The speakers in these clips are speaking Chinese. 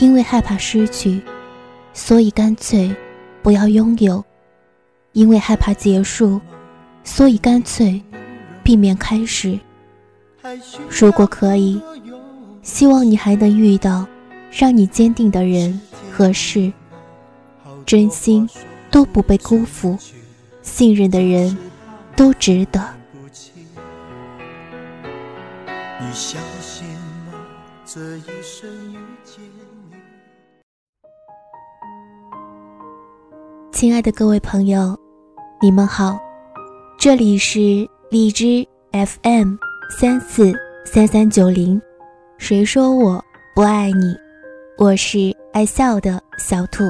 因为害怕失去，所以干脆不要拥有；因为害怕结束，所以干脆避免开始。如果可以，希望你还能遇到让你坚定的人和事，真心都不被辜负，信任的人都值得。这一生遇见你。亲爱的各位朋友，你们好，这里是荔枝 FM。三四三三九零，谁说我不爱你？我是爱笑的小兔。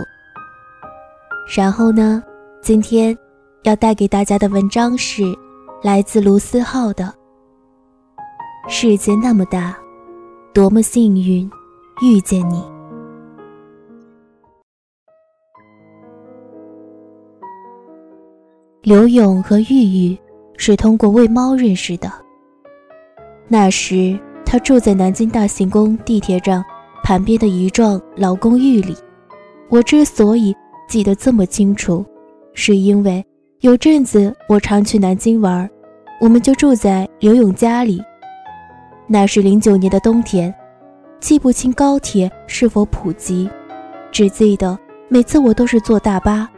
然后呢，今天要带给大家的文章是来自卢思浩的《世界那么大，多么幸运遇见你》。刘勇和玉玉是通过喂猫认识的。那时，他住在南京大行宫地铁站旁边的一幢老公寓里。我之所以记得这么清楚，是因为有阵子我常去南京玩，我们就住在刘勇家里。那是零九年的冬天，记不清高铁是否普及，只记得每次我都是坐大巴。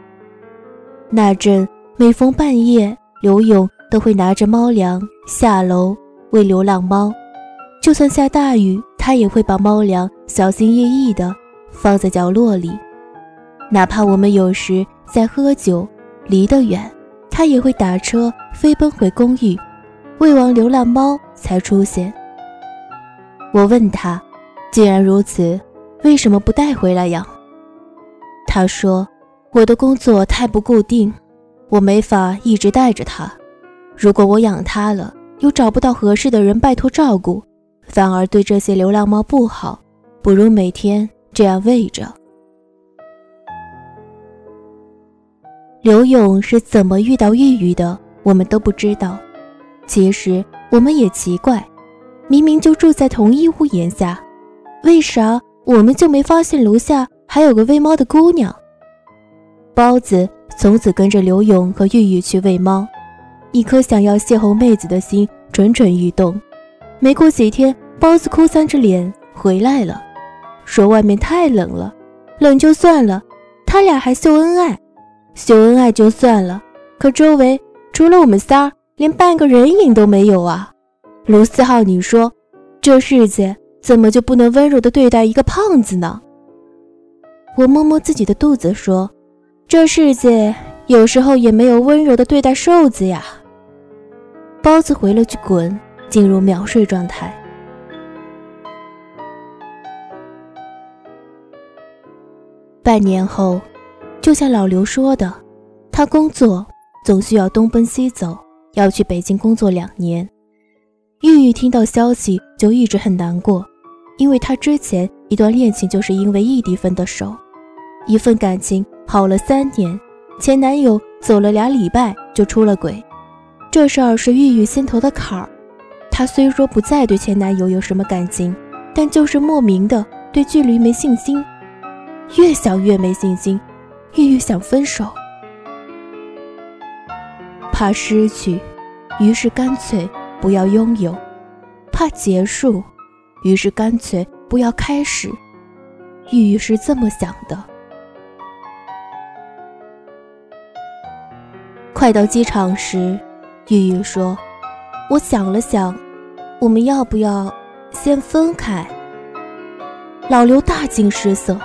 那阵每逢半夜，刘勇都会拿着猫粮下楼。喂流浪猫，就算下大雨，他也会把猫粮小心翼翼地放在角落里。哪怕我们有时在喝酒，离得远，他也会打车飞奔回公寓，喂完流浪猫才出现。我问他，既然如此，为什么不带回来养？他说，我的工作太不固定，我没法一直带着它。如果我养它了，又找不到合适的人拜托照顾，反而对这些流浪猫不好，不如每天这样喂着。刘勇是怎么遇到玉玉的，我们都不知道。其实我们也奇怪，明明就住在同一屋檐下，为啥我们就没发现楼下还有个喂猫的姑娘？包子从此跟着刘勇和玉玉去喂猫。一颗想要邂逅妹子的心蠢蠢欲动。没过几天，包子哭丧着脸回来了，说外面太冷了。冷就算了，他俩还秀恩爱，秀恩爱就算了，可周围除了我们仨，连半个人影都没有啊！卢思浩，你说这世界怎么就不能温柔地对待一个胖子呢？我摸摸自己的肚子说：“这世界有时候也没有温柔地对待瘦子呀。”包子回了句“滚”，进入秒睡状态。半年后，就像老刘说的，他工作总需要东奔西走，要去北京工作两年。玉玉听到消息就一直很难过，因为她之前一段恋情就是因为异地分的手，一份感情好了三年，前男友走了俩礼拜就出了轨。这事儿是玉玉心头的坎儿，她虽说不再对前男友有什么感情，但就是莫名的对距离没信心，越想越没信心，玉玉想分手，怕失去，于是干脆不要拥有；怕结束，于是干脆不要开始。玉玉是这么想的。快到机场时。玉玉说：“我想了想，我们要不要先分开？”老刘大惊失色，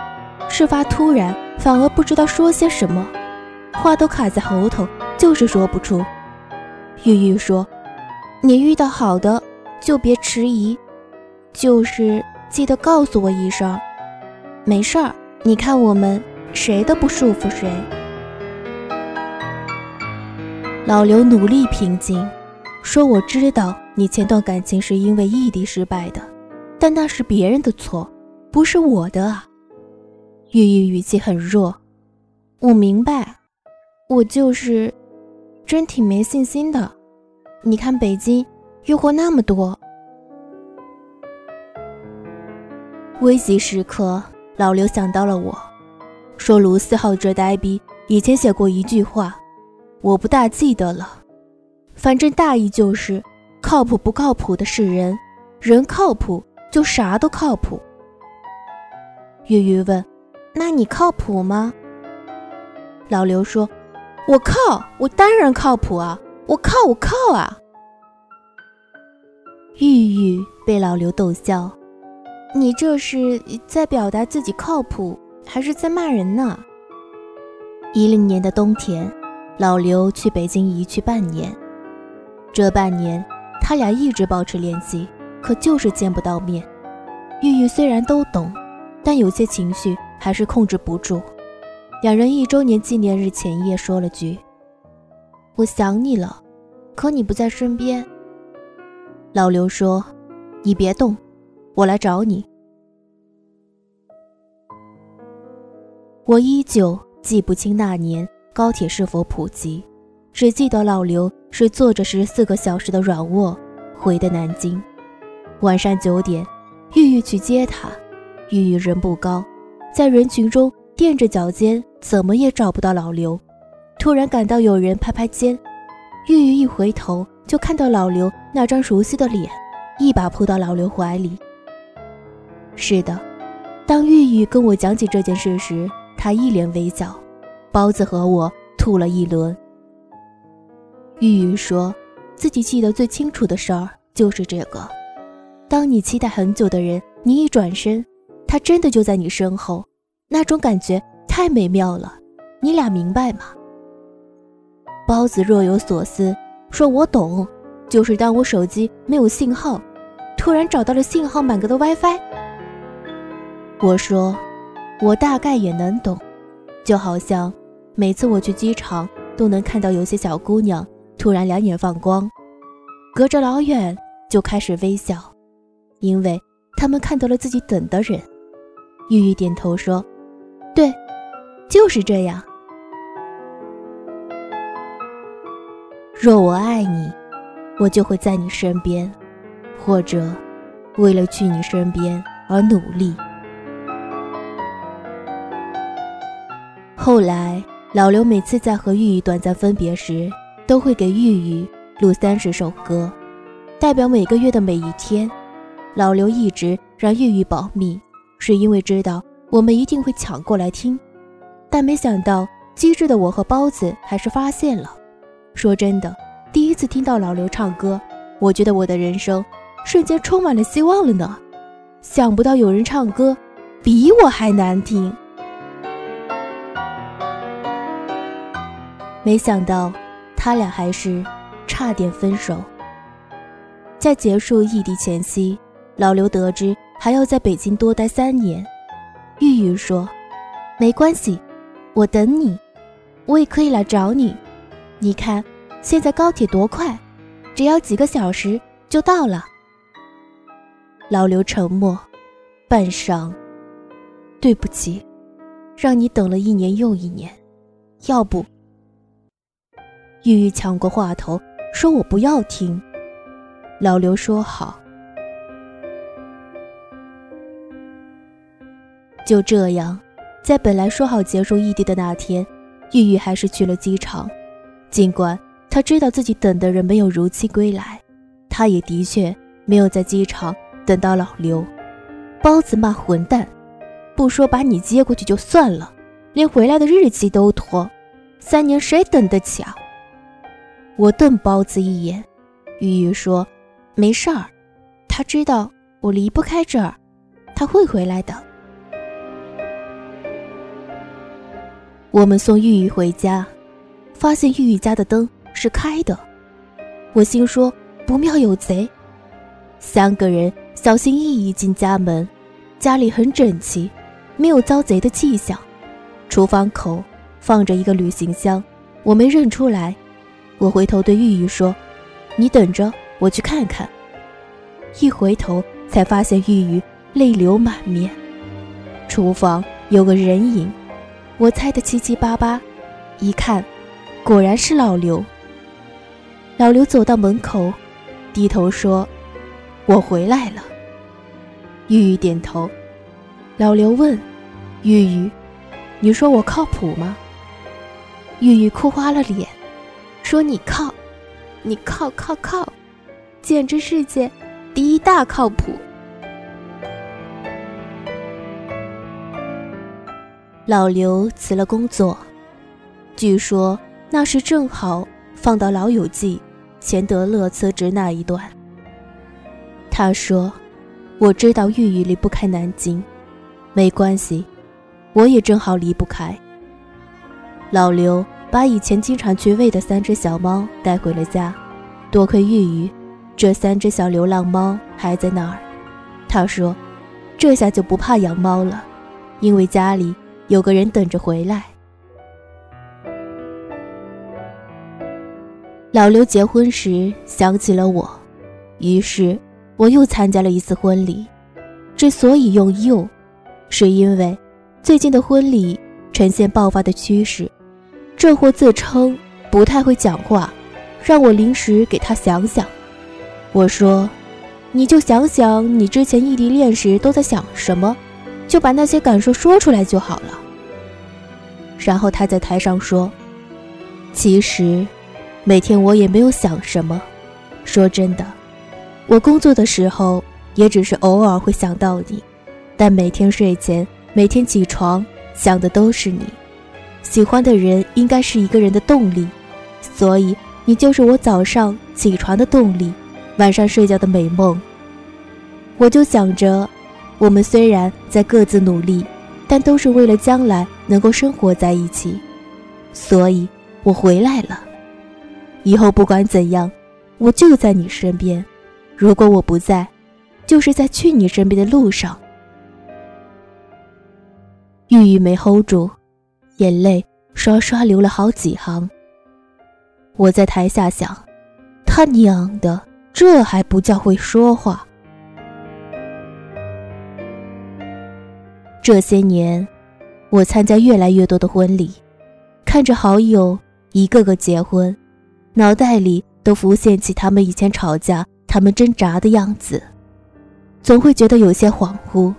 事发突然，反而不知道说些什么，话都卡在喉头，就是说不出。玉玉说：“你遇到好的就别迟疑，就是记得告诉我一声。没事儿，你看我们谁都不束缚谁。”老刘努力平静，说：“我知道你前段感情是因为异地失败的，但那是别人的错，不是我的啊。”玉玉语气很弱：“我明白，我就是真挺没信心的。你看北京诱惑那么多，危急时刻老刘想到了我，说卢思浩这呆逼以前写过一句话，我不大记得了，反正大意就是：靠谱不靠谱的是人，人靠谱就啥都靠谱。月月问：“那你靠谱吗？”老刘说：“我靠，我当然靠谱啊，我靠，我靠啊！”玉玉被老刘逗笑：“你这是在表达自己靠谱，还是在骂人呢？”一零年的冬天，老刘去北京一去半年，这半年他俩一直保持联系，可就是见不到面。玉玉虽然都懂，但有些情绪还是控制不住。两人一周年纪念日前夜说了句：“我想你了，可你不在身边。”老刘说：“你别动，我来找你。”我依旧记不清那年高铁是否普及，只记得老刘是坐着十四个小时的软卧回的南京。晚上九点，玉玉去接他，玉玉人不高，在人群中。垫着脚尖，怎么也找不到老刘。突然感到有人拍拍肩，玉玉一回头就看到老刘那张熟悉的脸，一把扑到老刘怀里。是的，当玉玉跟我讲起这件事时，她一脸微笑。包子和我吐了一轮。玉玉说自己记得最清楚的事儿就是这个：当你期待很久的人，你一转身，他真的就在你身后。那种感觉太美妙了，你俩明白吗？包子若有所思说：“我懂，就是当我手机没有信号，突然找到了信号满格的 WiFi。”我说：“我大概也能懂，就好像每次我去机场，都能看到有些小姑娘突然两眼放光，隔着老远就开始微笑，因为他们看到了自己等的人。”玉玉点头说。对，就是这样。若我爱你，我就会在你身边，或者为了去你身边而努力。后来，老刘每次在和玉玉短暂分别时，都会给玉玉录三十首歌，代表每个月的每一天。老刘一直让玉玉保密，是因为知道。我们一定会抢过来听，但没想到机智的我和包子还是发现了。说真的，第一次听到老刘唱歌，我觉得我的人生瞬间充满了希望了呢。想不到有人唱歌比我还难听。没想到他俩还是差点分手。在结束异地前夕，老刘得知还要在北京多待三年。玉玉说：“没关系，我等你，我也可以来找你。你看，现在高铁多快，只要几个小时就到了。”老刘沉默，半晌：“对不起，让你等了一年又一年。要不……”玉玉抢过话头说：“我不要听。”老刘说：“好。”就这样，在本来说好结束异地的那天，玉玉还是去了机场。尽管她知道自己等的人没有如期归来，她也的确没有在机场等到老刘。包子骂混蛋，不说把你接过去就算了，连回来的日期都拖，三年谁等得起啊？我瞪包子一眼，玉玉说：“没事儿，他知道我离不开这儿，他会回来的。”我们送玉玉回家，发现玉玉家的灯是开的。我心说不妙有贼。三个人小心翼翼进家门，家里很整齐，没有遭贼的迹象。厨房口放着一个旅行箱，我没认出来。我回头对玉玉说：“你等着，我去看看。”一回头才发现玉玉泪流满面。厨房有个人影。我猜的七七八八，一看，果然是老刘。老刘走到门口，低头说：“我回来了。”玉玉点头。老刘问：“玉玉，你说我靠谱吗？”玉玉哭花了脸，说：“你靠，你靠靠靠，简直世界第一大靠谱。”老刘辞了工作，据说那时正好放到《老友记》钱德勒辞职那一段。他说：“我知道玉玉离不开南京，没关系，我也正好离不开。”老刘把以前经常去喂的三只小猫带回了家，多亏玉玉，这三只小流浪猫还在那儿。他说：“这下就不怕养猫了，因为家里……”有个人等着回来。老刘结婚时想起了我，于是我又参加了一次婚礼。之所以用“又”，是因为最近的婚礼呈现爆发的趋势。这货自称不太会讲话，让我临时给他想想。我说：“你就想想你之前异地恋时都在想什么。”就把那些感受说出来就好了。然后他在台上说：“其实，每天我也没有想什么。说真的，我工作的时候也只是偶尔会想到你，但每天睡前、每天起床想的都是你。喜欢的人应该是一个人的动力，所以你就是我早上起床的动力，晚上睡觉的美梦。我就想着。”我们虽然在各自努力，但都是为了将来能够生活在一起，所以我回来了。以后不管怎样，我就在你身边。如果我不在，就是在去你身边的路上。玉玉没 hold 住，眼泪刷刷流了好几行。我在台下想，他娘的，这还不叫会说话？这些年，我参加越来越多的婚礼，看着好友一个个结婚，脑袋里都浮现起他们以前吵架、他们挣扎的样子，总会觉得有些恍惚。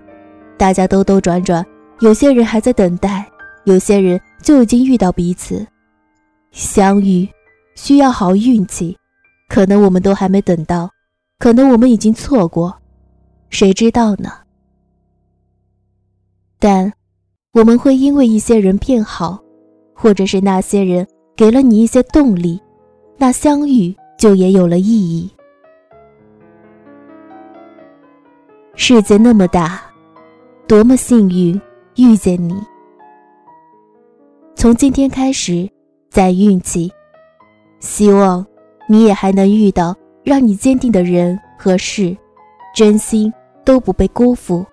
大家兜兜转转，有些人还在等待，有些人就已经遇到彼此。相遇需要好运气，可能我们都还没等到，可能我们已经错过，谁知道呢？但，我们会因为一些人变好，或者是那些人给了你一些动力，那相遇就也有了意义。世界那么大，多么幸运遇见你。从今天开始，在运气，希望你也还能遇到让你坚定的人和事，真心都不被辜负，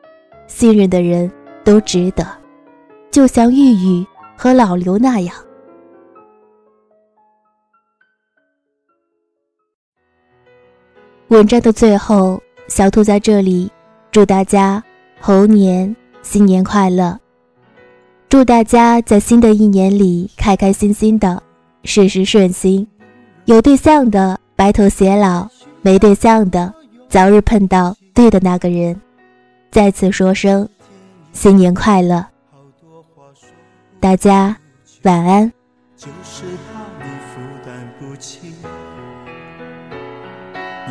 信任的人。都值得，就像玉玉和老刘那样。文章的最后，小兔在这里祝大家猴年新年快乐，祝大家在新的一年里开开心心的，事事顺心。有对象的白头偕老，没对象的早日碰到对的那个人。再次说声。新年快乐，大家晚安。就是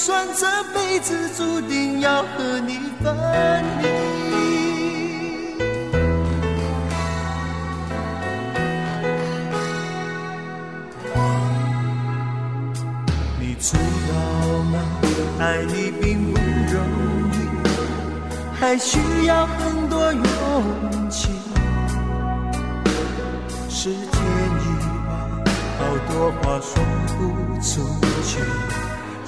就算这辈子注定要和你分离你知道吗？爱你并不容易还需要很多勇气。时间一般好多话说不出去。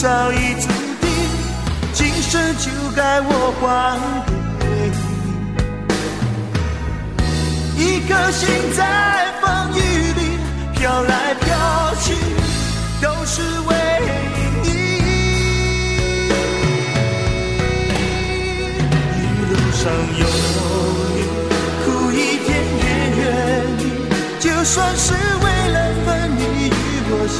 早已注定，今生就该我还给你。一颗心在风雨里飘来飘去，都是为你。一路上有你，苦一点也愿意，就算是为了分你与我相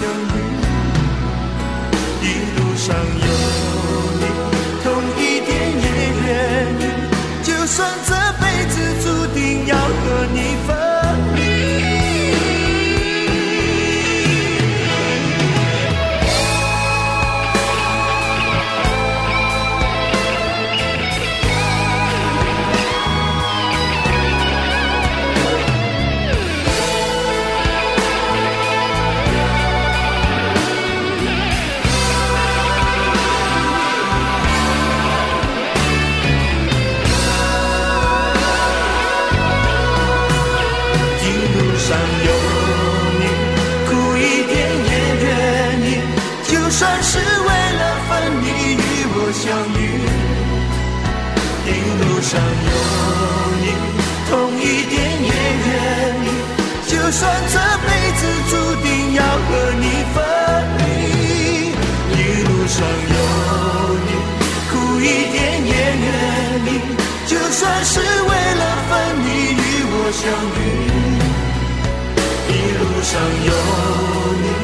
相遇。一路上有你，